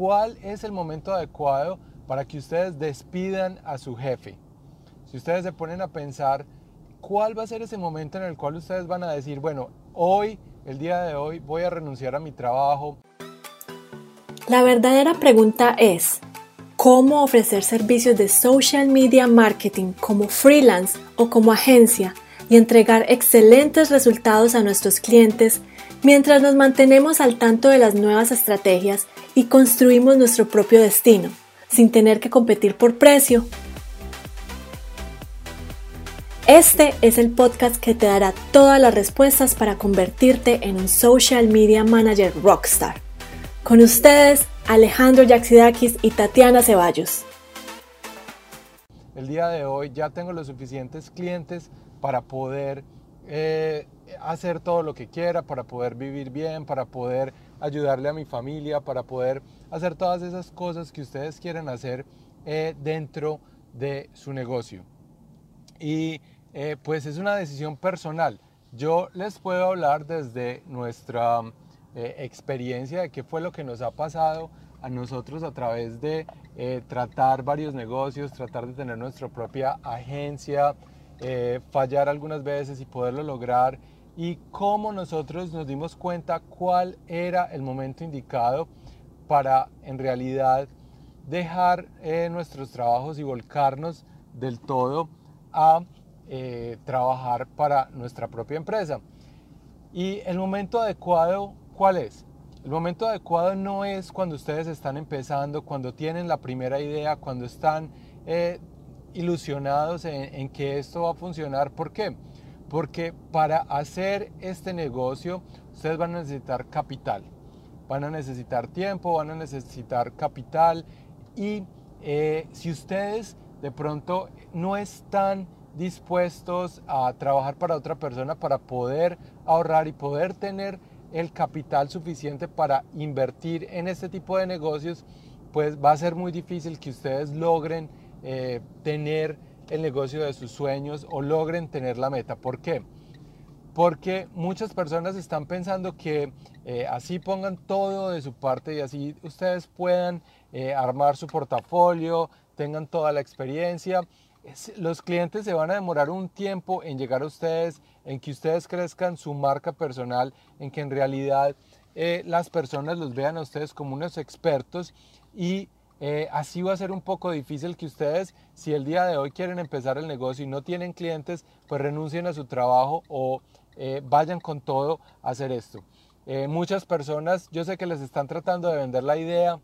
¿cuál es el momento adecuado para que ustedes despidan a su jefe? Si ustedes se ponen a pensar, ¿cuál va a ser ese momento en el cual ustedes van a decir, bueno, hoy, el día de hoy, voy a renunciar a mi trabajo? La verdadera pregunta es, ¿cómo ofrecer servicios de social media marketing como freelance o como agencia y entregar excelentes resultados a nuestros clientes mientras nos mantenemos al tanto de las nuevas estrategias y construimos nuestro propio destino, sin tener que competir por precio este es el podcast que te dará todas las respuestas para convertirte en un social media manager rockstar. Con ustedes, Alejandro Yaxidakis y Tatiana Ceballos. El día de hoy ya tengo los suficientes clientes para poder eh, hacer todo lo que quiera, para poder vivir bien, para poder ayudarle a mi familia, para poder hacer todas esas cosas que ustedes quieren hacer eh, dentro de su negocio. Y eh, pues es una decisión personal. Yo les puedo hablar desde nuestra eh, experiencia de qué fue lo que nos ha pasado a nosotros a través de tratar varios negocios, tratar de tener nuestra propia agencia, fallar algunas veces y poderlo lograr y cómo nosotros nos dimos cuenta cuál era el momento indicado para en realidad dejar nuestros trabajos y volcarnos del todo a eh, trabajar para nuestra propia empresa. Y el momento adecuado, ¿cuál es? El momento adecuado no es cuando ustedes están empezando, cuando tienen la primera idea, cuando están eh, ilusionados en, en, que esto va a funcionar. ¿Por qué? Porque para hacer este negocio ustedes van a necesitar capital, van a necesitar tiempo, van a necesitar capital y eh, si ustedes de pronto no están dispuestos a trabajar para otra persona para poder ahorrar y poder tener el capital suficiente para invertir en este tipo de negocios, pues va a ser muy difícil que ustedes logren eh, tener el negocio de sus sueños o logren tener la meta. ¿Por qué? Porque muchas personas están pensando que eh, así pongan todo de su parte y así ustedes puedan eh, armar su portafolio, tengan toda la experiencia los clientes se van a demorar un tiempo en llegar a ustedes, en que ustedes crezcan su marca personal, en que en realidad eh, las personas los vean a ustedes como unos expertos y eh, así va a ser un poco difícil que ustedes, si el día de hoy quieren empezar el negocio y no tienen clientes, pues renuncien a su trabajo o eh, vayan con todo a hacer esto. muchas personas, yo sé que les están tratando de vender la idea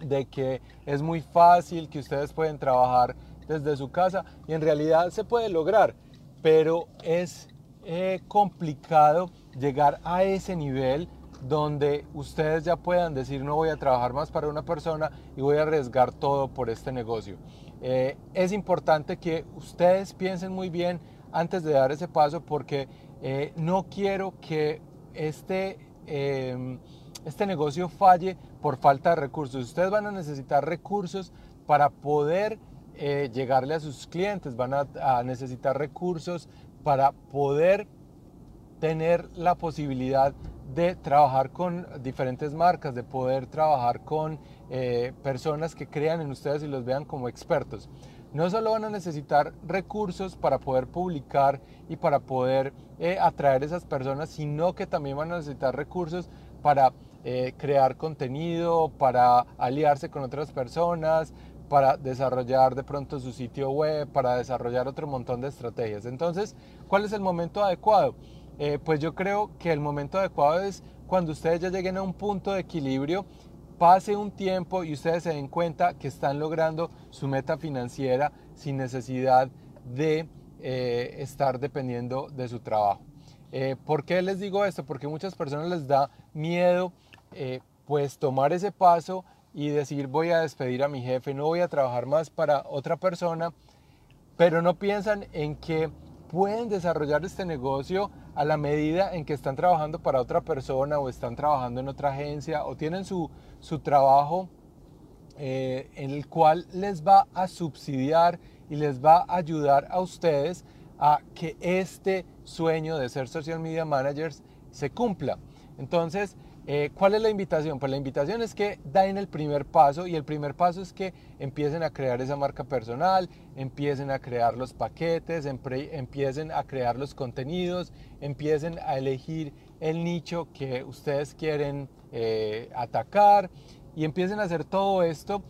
de que es muy fácil, que ustedes pueden trabajar desde su casa y en realidad se puede lograr, pero es eh, complicado llegar a ese nivel donde ustedes ya puedan decir no voy a trabajar más para una persona y voy a arriesgar todo por este negocio. Eh, es importante que ustedes piensen muy bien antes de dar ese paso porque eh, no quiero que este, em, este negocio falle por falta de recursos. Ustedes van a necesitar recursos para poder eh, llegarle a sus clientes, van a, necesitar recursos para poder tener la posibilidad de trabajar con diferentes marcas, de poder trabajar con eh, personas que crean en ustedes y los vean como expertos. No solo van a necesitar recursos para poder publicar y para poder eh, atraer esas personas, sino que también van a necesitar recursos para crear contenido, para aliarse con otras personas, para desarrollar de pronto su sitio web, para desarrollar otro montón de estrategias. Entonces, ¿cuál es el momento adecuado? Eh, pues yo creo que el momento adecuado es cuando ustedes ya lleguen a un punto de equilibrio, pase un tiempo y ustedes se den cuenta que están logrando su meta financiera sin necesidad de eh, estar dependiendo de su trabajo. Eh, ¿Por qué les digo esto? Porque muchas personas les da miedo pues tomar ese paso y decir voy a despedir a mi jefe, no voy a trabajar más para otra persona, pero no piensan en que pueden desarrollar este negocio a la medida en que están trabajando para otra persona o están trabajando en otra agencia o tienen su, su trabajo eh, en el cual les va a subsidiar y les va a ayudar a ustedes a que este sueño de ser social media managers se cumpla. Entonces, Eh, ¿Cuál es la invitación? Pues la invitación es que den el primer paso y el primer paso es que empiecen a crear esa marca personal, empiecen a crear los paquetes, empiecen a crear los contenidos, empiecen a elegir el nicho que ustedes quieren eh, atacar y empiecen a hacer todo esto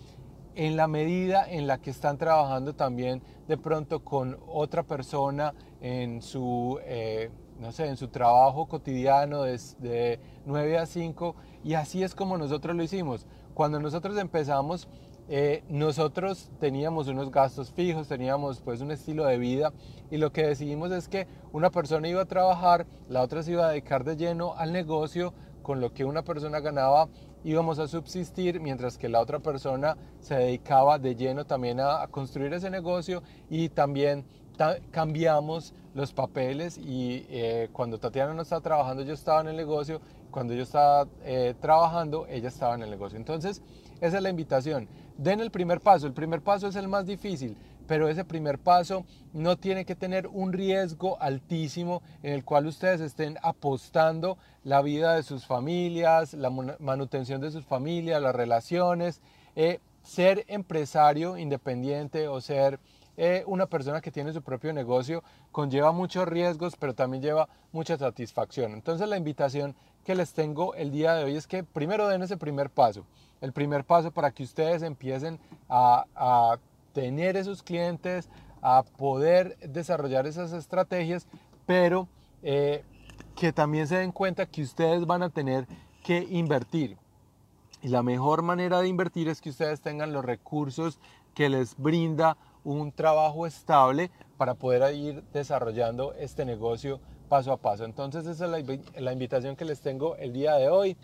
en la medida en la que están trabajando también de pronto con otra persona en su... Eh, no sé, en su trabajo cotidiano de 9 a 5 y así es como nosotros lo hicimos. Cuando nosotros empezamos, eh, nosotros teníamos unos gastos fijos, teníamos pues un estilo de vida y lo que decidimos es que una persona iba a trabajar, la otra se iba a dedicar de lleno al negocio, con lo que una persona ganaba íbamos a subsistir, mientras que la otra persona se dedicaba de lleno también a construir ese negocio y también cambiamos los papeles y eh, cuando Tatiana no estaba trabajando yo estaba en el negocio, cuando yo estaba eh, trabajando ella estaba en el negocio. Entonces esa es la invitación. Den el primer paso, el primer paso es el más difícil, pero ese primer paso no tiene que tener un riesgo altísimo en el cual ustedes estén apostando la vida de sus familias, la manutención de sus familias, las relaciones. Eh, ser empresario independiente o ser eh, una persona que tiene su propio negocio conlleva muchos riesgos, pero también lleva mucha satisfacción. Entonces la invitación que les tengo el día de hoy es que primero den ese primer paso. El primer paso para que ustedes empiecen a, tener esos clientes, a poder desarrollar esas estrategias, pero eh, que también se den cuenta que ustedes van a tener que invertir. Y la mejor manera de invertir es que ustedes tengan los recursos que les brinda un trabajo estable para poder ir desarrollando este negocio paso a paso. Entonces esa es la, invitación que les tengo el día de hoy.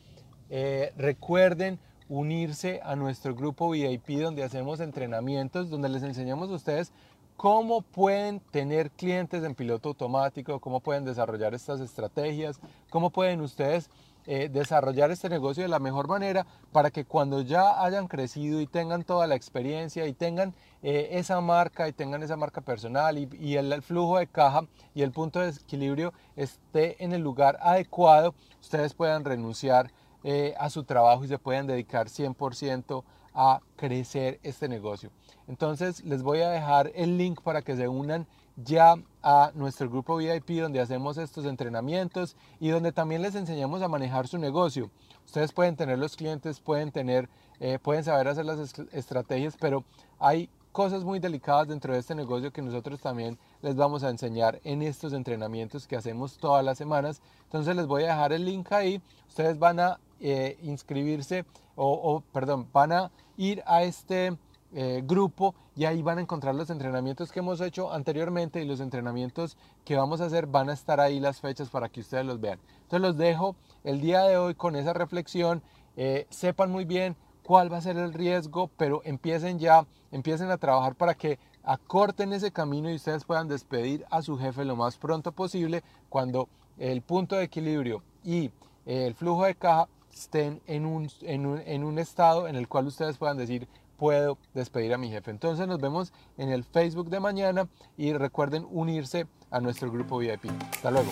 Eh, recuerden unirse a nuestro grupo VIP donde hacemos entrenamientos, donde les enseñamos a ustedes cómo pueden tener clientes en piloto automático, cómo pueden desarrollar estas estrategias, cómo pueden ustedes eh, desarrollar este negocio de la mejor manera para que cuando ya hayan crecido y tengan toda la experiencia y tengan eh, esa marca y tengan esa marca personal y, el, flujo de caja y el punto de equilibrio esté en el lugar adecuado, ustedes puedan renunciar eh, a su trabajo y se puedan dedicar 100% a crecer este negocio. Entonces les voy a dejar el link para que se unan ya a nuestro grupo VIP donde hacemos estos entrenamientos y donde también les enseñamos a manejar su negocio. Ustedes pueden tener los clientes, pueden tener, eh, pueden saber hacer las estrategias, pero hay cosas muy delicadas dentro de este negocio que nosotros también les vamos a enseñar en estos entrenamientos que hacemos todas las semanas. Entonces les voy a dejar el link ahí. Ustedes van a eh, inscribirse o, perdón, van a ir a este eh, grupo y ahí van a encontrar los entrenamientos que hemos hecho anteriormente y los entrenamientos que vamos a hacer van a estar ahí las fechas para que ustedes los vean. Entonces los dejo el día de hoy con esa reflexión. Eh, sepan muy bien cuál va a ser el riesgo, pero empiecen ya, empiecen a trabajar para que acorten ese camino y ustedes puedan despedir a su jefe lo más pronto posible cuando el punto de equilibrio y el flujo de caja estén en un, en un, en un estado en el cual ustedes puedan decir, puedo despedir a mi jefe. Entonces nos vemos en el Facebook de mañana y recuerden unirse a nuestro grupo VIP. Hasta luego.